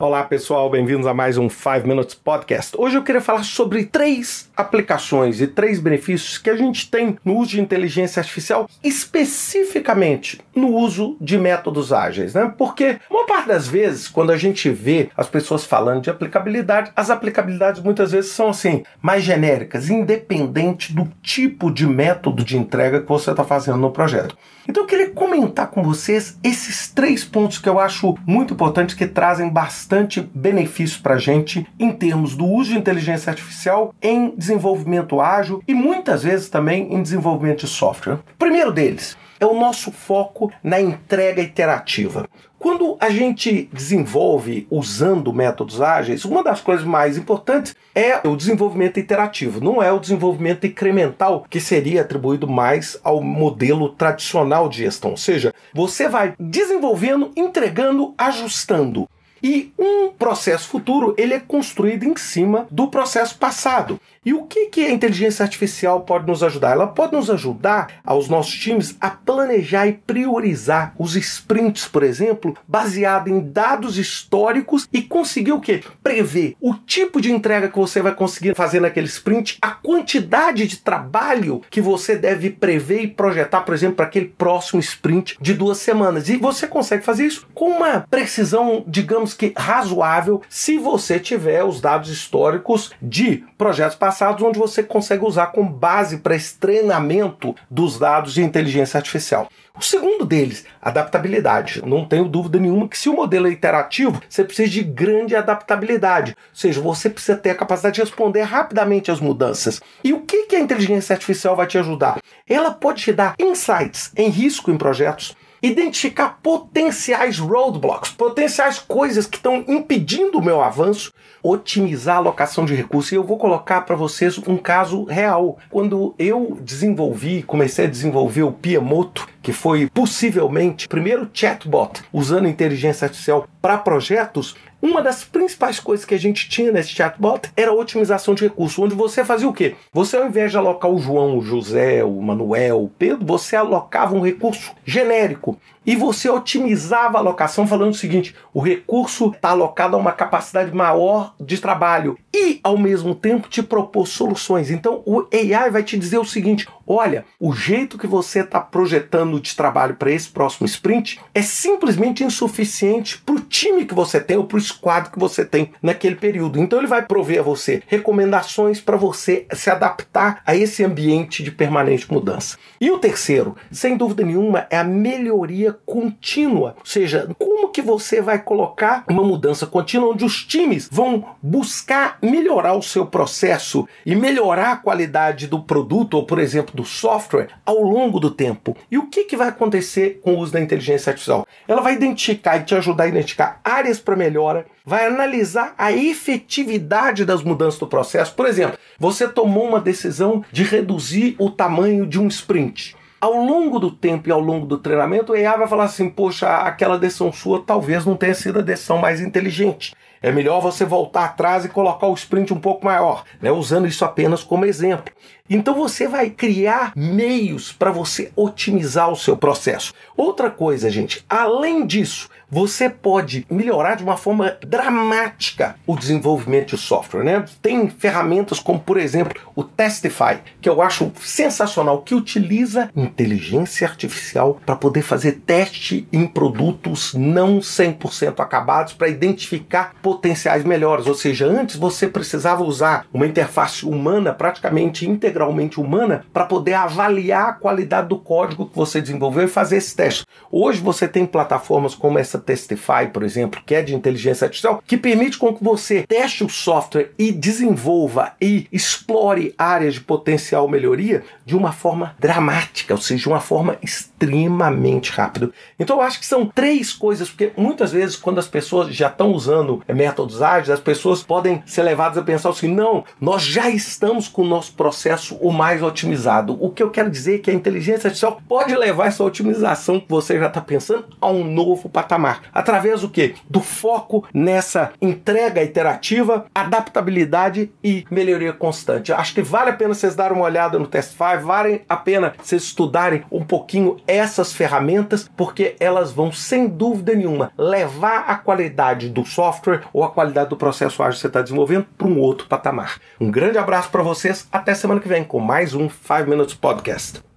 Olá pessoal, bem-vindos a mais um 5 Minutes Podcast. Hoje eu queria falar sobre três aplicações e três benefícios que a gente tem no uso de inteligência artificial, especificamente no uso de métodos ágeis, né? Porque uma parte das vezes, quando a gente vê as pessoas falando de aplicabilidade, as aplicabilidades muitas vezes são assim, mais genéricas, independente do tipo de método de entrega que você está fazendo no projeto. Então eu queria comentar com vocês esses três pontos que eu acho muito importantes que trazem bastante benefício para a gente em termos do uso de inteligência artificial em desenvolvimento ágil e muitas vezes também em desenvolvimento de software. Primeiro deles é o nosso foco na entrega iterativa. Quando a gente desenvolve usando métodos ágeis, uma das coisas mais importantes é o desenvolvimento iterativo, não é o desenvolvimento incremental que seria atribuído mais ao modelo tradicional de gestão. Ou seja, você vai desenvolvendo, entregando, ajustando. E um processo futuro ele é construído em cima do processo passado. E o que, que a inteligência artificial pode nos ajudar? Ela pode nos ajudar aos nossos times a planejar e priorizar os sprints, por exemplo, baseado em dados históricos e conseguir o quê? Prever o tipo de entrega que você vai conseguir fazer naquele sprint, a quantidade de trabalho que você deve prever e projetar, por exemplo, para aquele próximo sprint de duas semanas. E você consegue fazer isso com uma precisão, digamos que razoável, se você tiver os dados históricos de projetos passados onde você consegue usar como base para esse treinamento dos dados de inteligência artificial. O segundo deles, adaptabilidade. Não tenho dúvida nenhuma que se o modelo é iterativo, você precisa de grande adaptabilidade. Ou seja, você precisa ter a capacidade de responder rapidamente às mudanças. E o que a inteligência artificial vai te ajudar? Ela pode te dar insights em risco em projetos, identificar potenciais roadblocks, potenciais coisas que estão impedindo o meu avanço, otimizar a alocação de recursos. E eu vou colocar para vocês um caso real. Quando eu desenvolvi, comecei a desenvolver o Piemoto, que foi possivelmente o primeiro chatbot usando inteligência artificial para projetos, uma das principais coisas que a gente tinha nesse chatbot era a otimização de recursos, onde você fazia o quê? Você, ao invés de alocar o João, o José, o Manuel, o Pedro, você alocava um recurso genérico e você otimizava a alocação falando o seguinte: o recurso está alocado a uma capacidade maior de trabalho e, ao mesmo tempo, te propor soluções. Então, o AI vai te dizer o seguinte: olha, o jeito que você está projetando de trabalho para esse próximo sprint é simplesmente insuficiente para o time que você tem ou para o squad que você tem naquele período. Então, ele vai prover a você recomendações para você se adaptar a esse ambiente de permanente mudança. E o terceiro, sem dúvida nenhuma, é a melhoria contínua. Ou seja, como que você vai colocar uma mudança contínua onde os times vão buscar melhorar o seu processo e melhorar a qualidade do produto ou, por exemplo, do software ao longo do tempo? E o que, que vai acontecer com o uso da inteligência artificial? Ela vai identificar e te ajudar a identificar áreas para melhora, vai analisar a efetividade das mudanças do processo. Por exemplo, você tomou uma decisão de reduzir o tamanho de um sprint. Ao longo do tempo e ao longo do treinamento, o AI vai falar assim: poxa, aquela decisão sua talvez não tenha sido a decisão mais inteligente. É melhor você voltar atrás e colocar o sprint um pouco maior, né? usando isso apenas como exemplo. Então você vai criar meios para você otimizar o seu processo. Outra coisa, gente, além disso, você pode melhorar de uma forma dramática o desenvolvimento de software, né? Tem ferramentas como, por exemplo, o Testify, que eu acho sensacional, que utiliza inteligência artificial para poder fazer teste em produtos não 100% acabados para identificar potenciais melhores. Ou seja, antes você precisava usar uma interface humana praticamente integrada integralmente humana para poder avaliar a qualidade do código que você desenvolveu e fazer esse teste. Hoje você tem plataformas como essa Testify, por exemplo, que é de inteligência artificial, que permite com que você teste o software e desenvolva e explore áreas de potencial melhoria de uma forma dramática, ou seja, de uma forma extremamente rápida. Então eu acho que são três coisas, porque muitas vezes quando as pessoas já estão usando métodos ágeis, as pessoas podem ser levadas a pensar assim, não, nós já estamos com o nosso processo o mais otimizado. O que eu quero dizer é que a inteligência artificial pode levar essa otimização que você já está pensando a um novo patamar. Através do que? Do foco nessa entrega iterativa, adaptabilidade e melhoria constante. Acho que vale a pena vocês darem uma olhada no Testify, vale a pena vocês estudarem um pouquinho essas ferramentas, porque elas vão, sem dúvida nenhuma, levar a qualidade do software ou a qualidade do processo ágil que você está desenvolvendo para um outro patamar. Um grande abraço para vocês, até semana que vem com mais um 5 Minutes Podcast.